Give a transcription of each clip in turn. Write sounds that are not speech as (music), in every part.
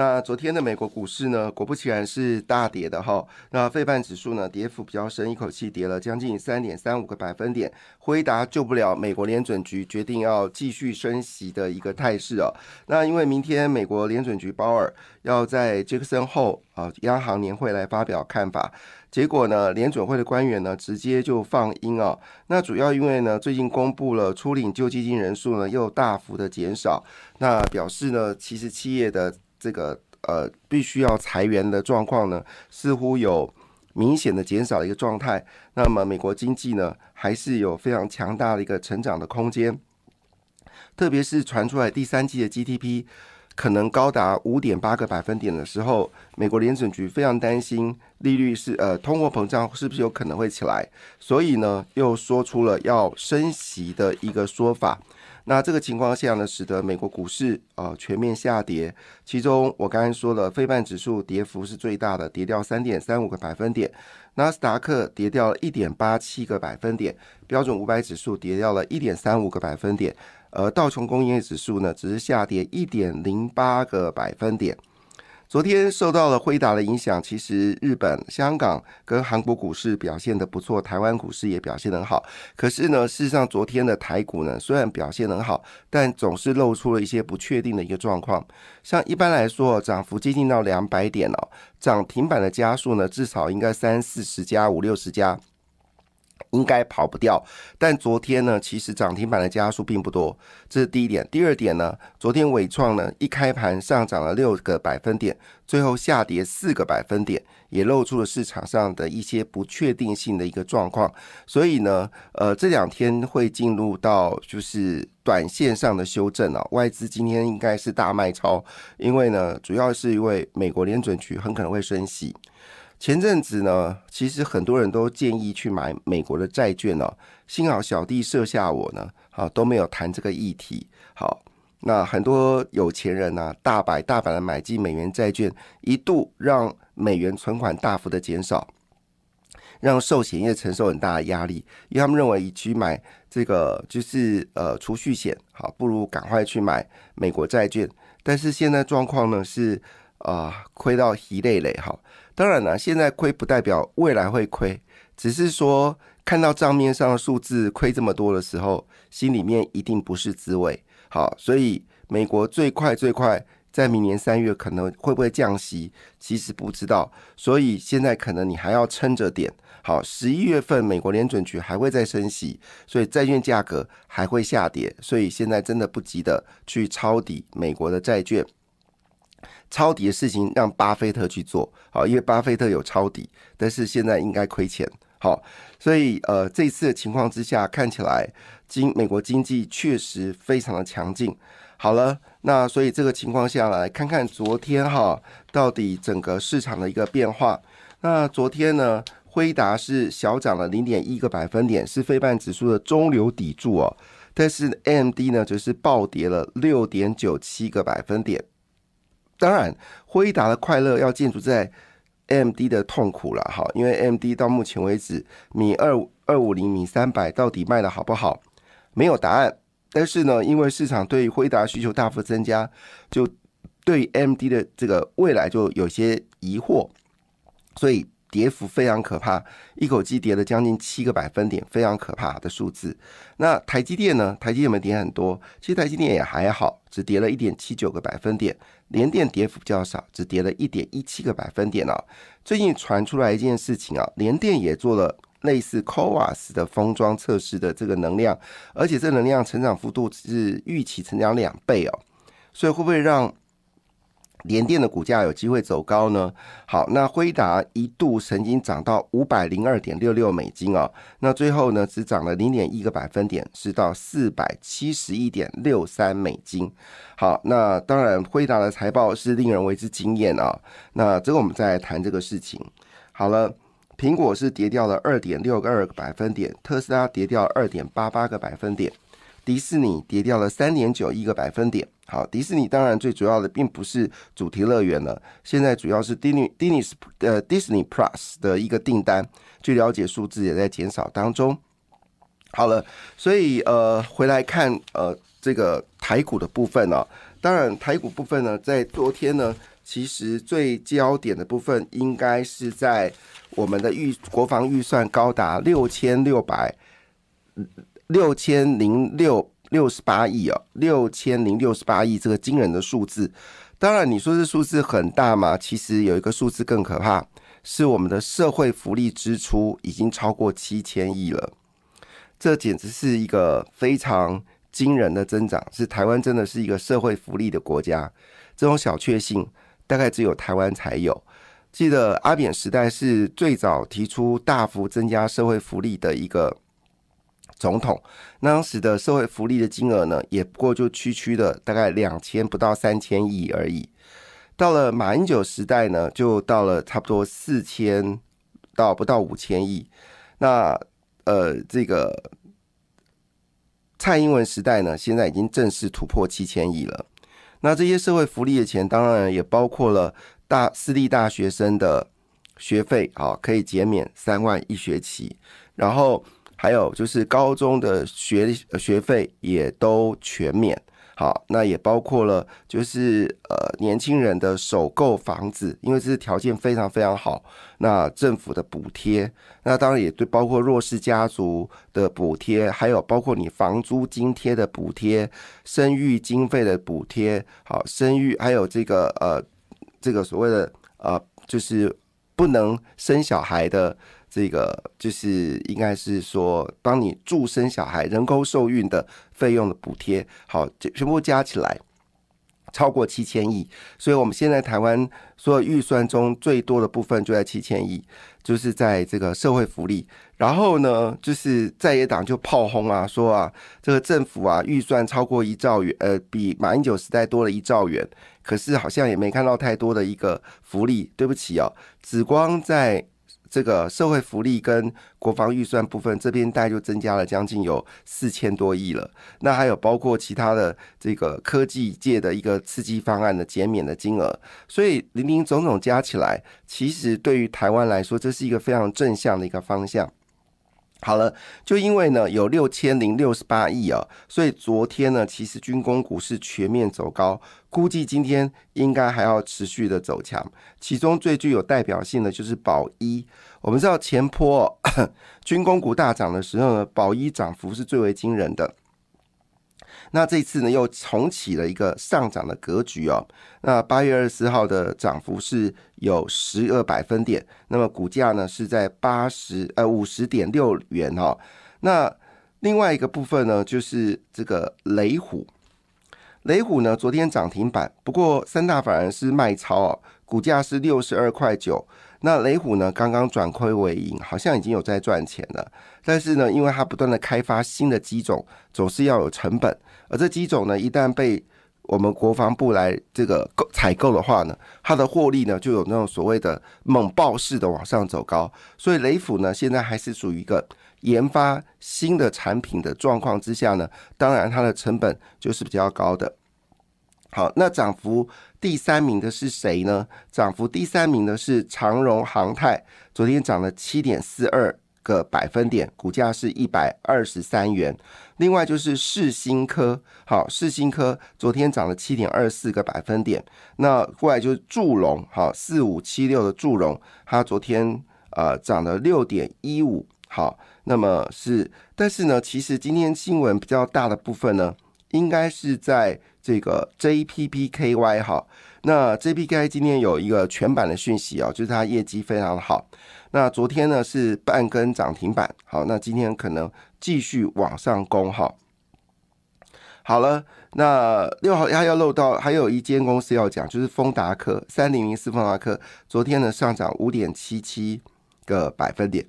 那昨天的美国股市呢，果不其然是大跌的哈。那费半指数呢，跌幅比较深，一口气跌了将近三点三五个百分点。辉达救不了美国联准局决定要继续升息的一个态势哦。那因为明天美国联准局鲍尔要在杰克森后啊央行年会来发表看法，结果呢，联准会的官员呢直接就放鹰啊。那主要因为呢，最近公布了初领救济金人数呢又大幅的减少，那表示呢，其实企业的这个呃，必须要裁员的状况呢，似乎有明显的减少的一个状态。那么，美国经济呢，还是有非常强大的一个成长的空间。特别是传出来第三季的 GDP 可能高达五点八个百分点的时候，美国联准局非常担心利率是呃通货膨胀是不是有可能会起来，所以呢，又说出了要升息的一个说法。那这个情况下呢，使得美国股市啊全面下跌。其中我刚才说了，非半指数跌幅是最大的，跌掉三点三五个百分点；纳斯达克跌掉了一点八七个百分点；标准五百指数跌掉了一点三五个百分点；而道琼工业指数呢，只是下跌一点零八个百分点。昨天受到了辉达的影响，其实日本、香港跟韩国股市表现的不错，台湾股市也表现很好。可是呢，事实上昨天的台股呢，虽然表现很好，但总是露出了一些不确定的一个状况。像一般来说，涨幅接近到两百点哦，涨停板的家数呢，至少应该三四十家、五六十家。应该跑不掉，但昨天呢，其实涨停板的家数并不多，这是第一点。第二点呢，昨天伟创呢一开盘上涨了六个百分点，最后下跌四个百分点，也露出了市场上的一些不确定性的一个状况。所以呢，呃，这两天会进入到就是短线上的修正啊。外资今天应该是大卖超，因为呢，主要是因为美国联准局很可能会升息。前阵子呢，其实很多人都建议去买美国的债券哦。幸好小弟设下我呢，好都没有谈这个议题。好，那很多有钱人呢，大摆大摆的买进美元债券，一度让美元存款大幅的减少，让寿险业承受很大的压力，因为他们认为与其买这个就是呃储蓄险，好不如赶快去买美国债券。但是现在状况呢是啊亏到一累累哈。当然了，现在亏不代表未来会亏，只是说看到账面上的数字亏这么多的时候，心里面一定不是滋味。好，所以美国最快最快在明年三月可能会不会降息，其实不知道。所以现在可能你还要撑着点。好，十一月份美国联准局还会再升息，所以债券价格还会下跌。所以现在真的不急的去抄底美国的债券。抄底的事情让巴菲特去做，好，因为巴菲特有抄底，但是现在应该亏钱，好，所以呃，这次的情况之下，看起来经美国经济确实非常的强劲。好了，那所以这个情况下来看看昨天哈，到底整个市场的一个变化。那昨天呢，辉达是小涨了零点一个百分点，是非半指数的中流砥柱哦，但是 AMD 呢，则是暴跌了六点九七个百分点。当然，辉达的快乐要建筑在 MD 的痛苦了哈，因为 MD 到目前为止，米二二五零、米三百到底卖的好不好，没有答案。但是呢，因为市场对辉达需求大幅增加，就对 MD 的这个未来就有些疑惑，所以。跌幅非常可怕，一口气跌了将近七个百分点，非常可怕的数字。那台积电呢？台积电没跌很多，其实台积电也还好，只跌了一点七九个百分点。联电跌幅比较少，只跌了一点一七个百分点哦。最近传出来一件事情啊，联电也做了类似 CoWAS 的封装测试的这个能量，而且这能量成长幅度是预期成长两倍哦。所以会不会让联电的股价有机会走高呢？好，那辉达一度曾经涨到五百零二点六六美金哦，那最后呢只涨了零点一个百分点，是到四百七十一点六三美金。好，那当然辉达的财报是令人为之惊艳啊。那这个我们再来谈这个事情。好了，苹果是跌掉了二点六个二个百分点，特斯拉跌掉二点八八个百分点。迪士尼跌掉了三点九一个百分点。好，迪士尼当然最主要的并不是主题乐园了，现在主要是 Disney d i 呃 Disney Plus 的一个订单，据了解数字也在减少当中。好了，所以呃回来看呃这个台股的部分呢，当然台股部分呢，在昨天呢，其实最焦点的部分应该是在我们的预国防预算高达六千六百。六千零六六十八亿哦，六千零六十八亿这个惊人的数字，当然你说这数字很大嘛？其实有一个数字更可怕，是我们的社会福利支出已经超过七千亿了，这简直是一个非常惊人的增长。是台湾真的是一个社会福利的国家，这种小确幸大概只有台湾才有。记得阿扁时代是最早提出大幅增加社会福利的一个。总统那当时的社会福利的金额呢，也不过就区区的大概两千不到三千亿而已。到了马英九时代呢，就到了差不多四千到不到五千亿。那呃，这个蔡英文时代呢，现在已经正式突破七千亿了。那这些社会福利的钱，当然也包括了大私立大学生的学费，啊，可以减免三万一学期，然后。还有就是高中的学学费也都全免，好，那也包括了就是呃年轻人的首购房子，因为这是条件非常非常好，那政府的补贴，那当然也对包括弱势家族的补贴，还有包括你房租津贴的补贴、生育经费的补贴，好，生育还有这个呃这个所谓的呃就是不能生小孩的。这个就是应该是说，帮你助生小孩、人工受孕的费用的补贴，好，全部加起来超过七千亿。所以，我们现在台湾所有预算中最多的部分就在七千亿，就是在这个社会福利。然后呢，就是在野党就炮轰啊，说啊，这个政府啊预算超过一兆元，呃，比马英九时代多了一兆元，可是好像也没看到太多的一个福利。对不起哦，紫光在。这个社会福利跟国防预算部分这边大概就增加了将近有四千多亿了。那还有包括其他的这个科技界的一个刺激方案的减免的金额，所以零零总总加起来，其实对于台湾来说，这是一个非常正向的一个方向。好了，就因为呢有六千零六十八亿啊，所以昨天呢其实军工股是全面走高，估计今天应该还要持续的走强。其中最具有代表性的就是宝一。我们知道前坡 (coughs) 军工股大涨的时候呢，宝一涨幅是最为惊人的。那这次呢，又重启了一个上涨的格局哦。那八月二十四号的涨幅是有十二百分点，那么股价呢是在八十呃五十点六元哈。那另外一个部分呢，就是这个雷虎，雷虎呢昨天涨停板，不过三大反而是卖超哦，股价是六十二块九。那雷虎呢刚刚转亏为盈，好像已经有在赚钱了，但是呢，因为它不断的开发新的机种，总是要有成本。而这机种呢，一旦被我们国防部来这个购采购的话呢，它的获利呢就有那种所谓的猛爆式的往上走高。所以雷虎呢，现在还是属于一个研发新的产品的状况之下呢，当然它的成本就是比较高的。好，那涨幅第三名的是谁呢？涨幅第三名的是长荣航太，昨天涨了七点四二。个百分点，股价是一百二十三元。另外就是世新科，好，世新科昨天涨了七点二四个百分点。那过来就是祝融，好，四五七六的祝融，它昨天呃涨了六点一五，好，那么是，但是呢，其实今天新闻比较大的部分呢，应该是在这个 JPPKY 哈。那 JPKY 今天有一个全版的讯息啊，就是它业绩非常好。那昨天呢是半根涨停板，好，那今天可能继续往上攻哈。好了，那六号还要漏到，还有一间公司要讲，就是丰达科三零零四丰达科，昨天呢上涨五点七七个百分点。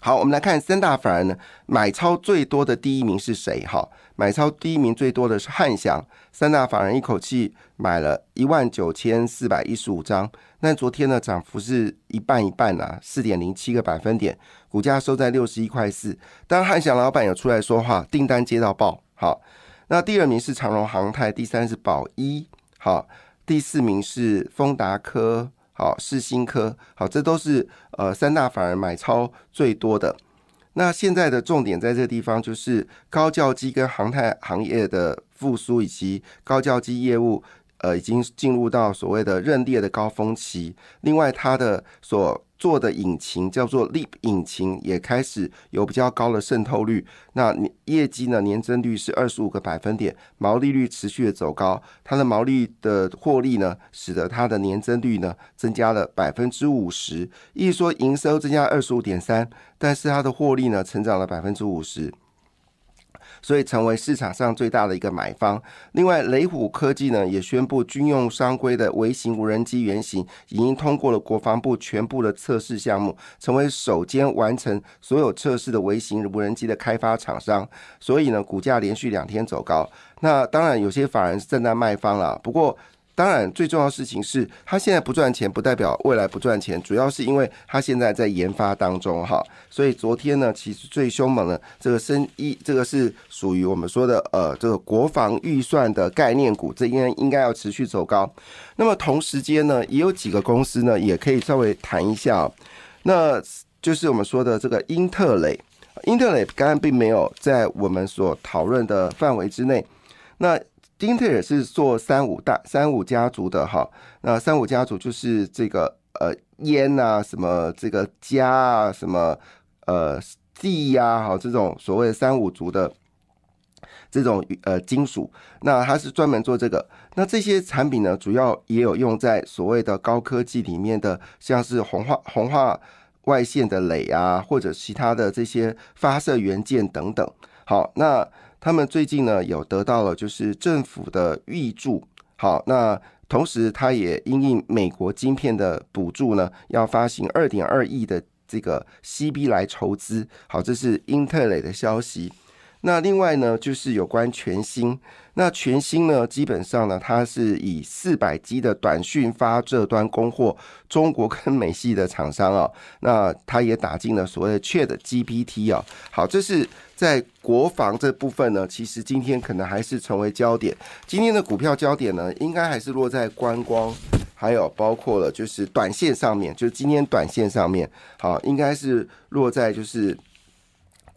好，我们来看三大法人呢买超最多的第一名是谁？哈，买超第一名最多的是汉翔，三大法人一口气买了一万九千四百一十五张。那昨天呢涨幅是一半一半啊，四点零七个百分点，股价收在六十一块四。当汉翔老板有出来说话，订单接到爆。好，那第二名是长荣航太，第三是宝一，好，第四名是丰达科。好，是新科，好，这都是呃三大法人买超最多的。那现在的重点在这个地方，就是高教机跟航太行业的复苏，以及高教机业务呃已经进入到所谓的认列的高峰期。另外，它的所做的引擎叫做 Leap 引擎，也开始有比较高的渗透率。那业绩呢，年增率是二十五个百分点，毛利率持续的走高。它的毛利的获利呢，使得它的年增率呢增加了百分之五十。意思说，营收增加二十五点三，但是它的获利呢，成长了百分之五十。所以成为市场上最大的一个买方。另外，雷虎科技呢也宣布，军用商规的微型无人机原型已经通过了国防部全部的测试项目，成为首间完成所有测试的微型无人机的开发厂商。所以呢，股价连续两天走高。那当然，有些法人是正在卖方了。不过，当然，最重要的事情是，它现在不赚钱，不代表未来不赚钱，主要是因为它现在在研发当中，哈。所以昨天呢，其实最凶猛的这个生意，这个是属于我们说的呃，这个国防预算的概念股，这应该应该要持续走高。那么同时间呢，也有几个公司呢，也可以稍微谈一下，那就是我们说的这个英特雷，英特雷刚刚并没有在我们所讨论的范围之内，那。英特尔是做三五大三五家族的哈，那三五家族就是这个呃烟啊，什么这个镓啊，什么呃地呀，哈这种所谓三五族的这种呃金属，那它是专门做这个。那这些产品呢，主要也有用在所谓的高科技里面的，像是红化红化外线的镭啊，或者其他的这些发射元件等等。好，那。他们最近呢有得到了就是政府的预助，好，那同时他也因应美国晶片的补助呢，要发行二点二亿的这个 CB 来筹资，好，这是英特尔的消息。那另外呢就是有关全新。那全新呢，基本上呢，它是以四百 G 的短讯发这端供货中国跟美系的厂商啊。那它也打进了所谓的 Chat GPT 啊。好，这是在国防这部分呢，其实今天可能还是成为焦点。今天的股票焦点呢，应该还是落在观光，还有包括了就是短线上面，就是今天短线上面，好，应该是落在就是。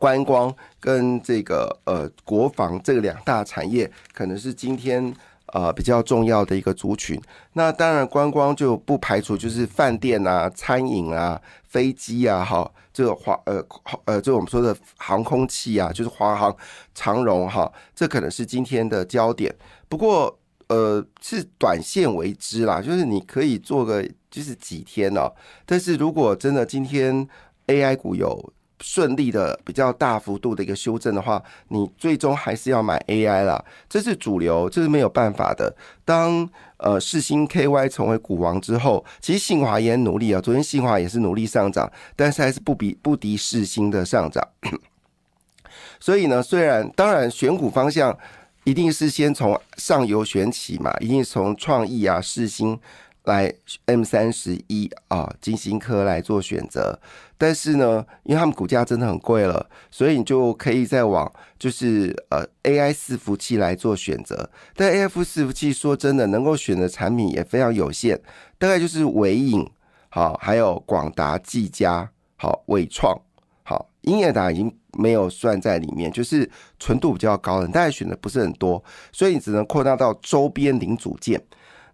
观光跟这个呃国防这两大产业，可能是今天呃比较重要的一个族群。那当然，观光就不排除就是饭店啊、餐饮啊、飞机啊，哈，这个华呃呃，就我们说的航空器啊，就是华航、长荣哈，这可能是今天的焦点。不过呃，是短线为之啦，就是你可以做个就是几天哦。但是如果真的今天 AI 股有顺利的比较大幅度的一个修正的话，你最终还是要买 AI 啦，这是主流，这是没有办法的。当呃世星 KY 成为股王之后，其实信华也努力啊，昨天信华也是努力上涨，但是还是不比不敌世星的上涨。(coughs) 所以呢，虽然当然选股方向一定是先从上游选起嘛，一定从创意啊世星。来 M 三十一啊，金星科来做选择，但是呢，因为他们股价真的很贵了，所以你就可以再往就是呃 AI 伺服器来做选择。但 AI 伺服器说真的，能够选的产品也非常有限，大概就是伟影好，还有广达、技嘉好、伟创好，英业达已经没有算在里面，就是纯度比较高的，大概选的不是很多，所以你只能扩大到周边零组件。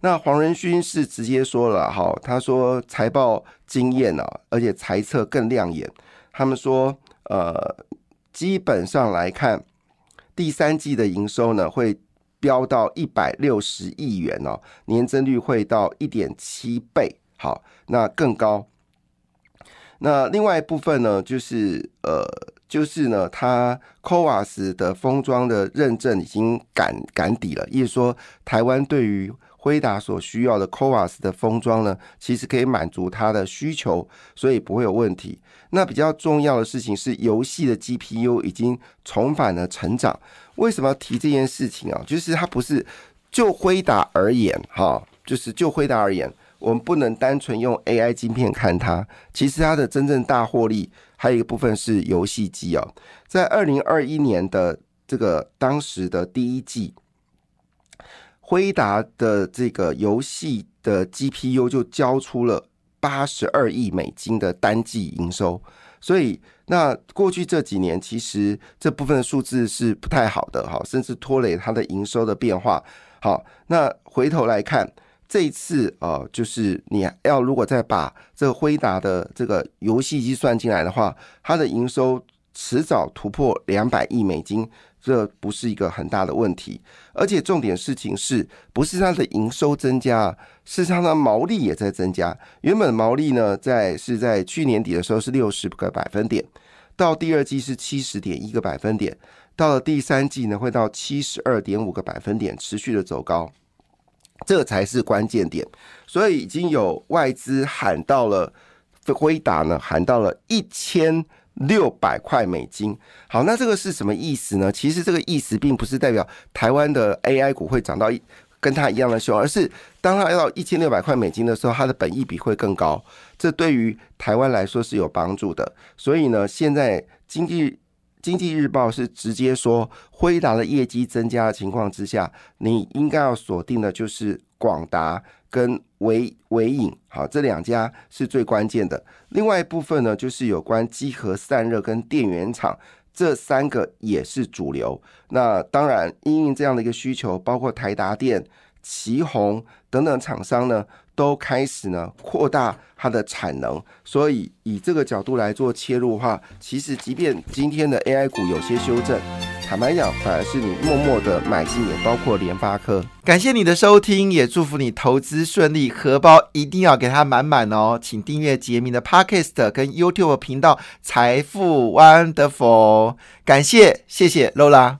那黄仁勋是直接说了哈，他说财报惊艳啊，而且财测更亮眼。他们说，呃，基本上来看，第三季的营收呢会飙到一百六十亿元哦，年增率会到一点七倍，好，那更高。那另外一部分呢，就是呃，就是呢，它 COAS 的封装的认证已经赶赶底了，也就是说，台湾对于辉达所需要的 COAS 的封装呢，其实可以满足它的需求，所以不会有问题。那比较重要的事情是，游戏的 GPU 已经重返了成长。为什么要提这件事情啊？就是它不是就辉达而言，哈，就是就辉达而言，我们不能单纯用 AI 晶片看它。其实它的真正大获利还有一个部分是游戏机啊。在二零二一年的这个当时的第一季，辉达的这个游戏的 GPU 就交出了。八十二亿美金的单季营收，所以那过去这几年其实这部分数字是不太好的哈，甚至拖累它的营收的变化。好，那回头来看这一次呃，就是你要如果再把这个辉达的这个游戏机算进来的话，它的营收迟早突破两百亿美金。这不是一个很大的问题，而且重点事情是不是它的营收增加，事实上它毛利也在增加。原本毛利呢，在是在去年底的时候是六十个百分点，到第二季是七十点一个百分点，到了第三季呢会到七十二点五个百分点，持续的走高，这才是关键点。所以已经有外资喊到了辉达呢，喊到了一千。六百块美金，好，那这个是什么意思呢？其实这个意思并不是代表台湾的 AI 股会涨到一跟它一样的凶，而是当它要到一千六百块美金的时候，它的本益比会更高，这对于台湾来说是有帮助的。所以呢，现在经济经济日报是直接说，辉达的业绩增加的情况之下，你应该要锁定的就是广达。跟维维影，好，这两家是最关键的。另外一部分呢，就是有关机核散热跟电源厂，这三个也是主流。那当然，因应这样的一个需求，包括台达电、旗宏等等厂商呢，都开始呢扩大它的产能。所以以这个角度来做切入的话，其实即便今天的 AI 股有些修正。坦白讲，反而是你默默的买进，也包括联发科。感谢你的收听，也祝福你投资顺利，荷包一定要给它满满哦！请订阅杰明的 Podcast 跟 YouTube 频道《财富 Wonderful》。感谢，谢谢 Lola。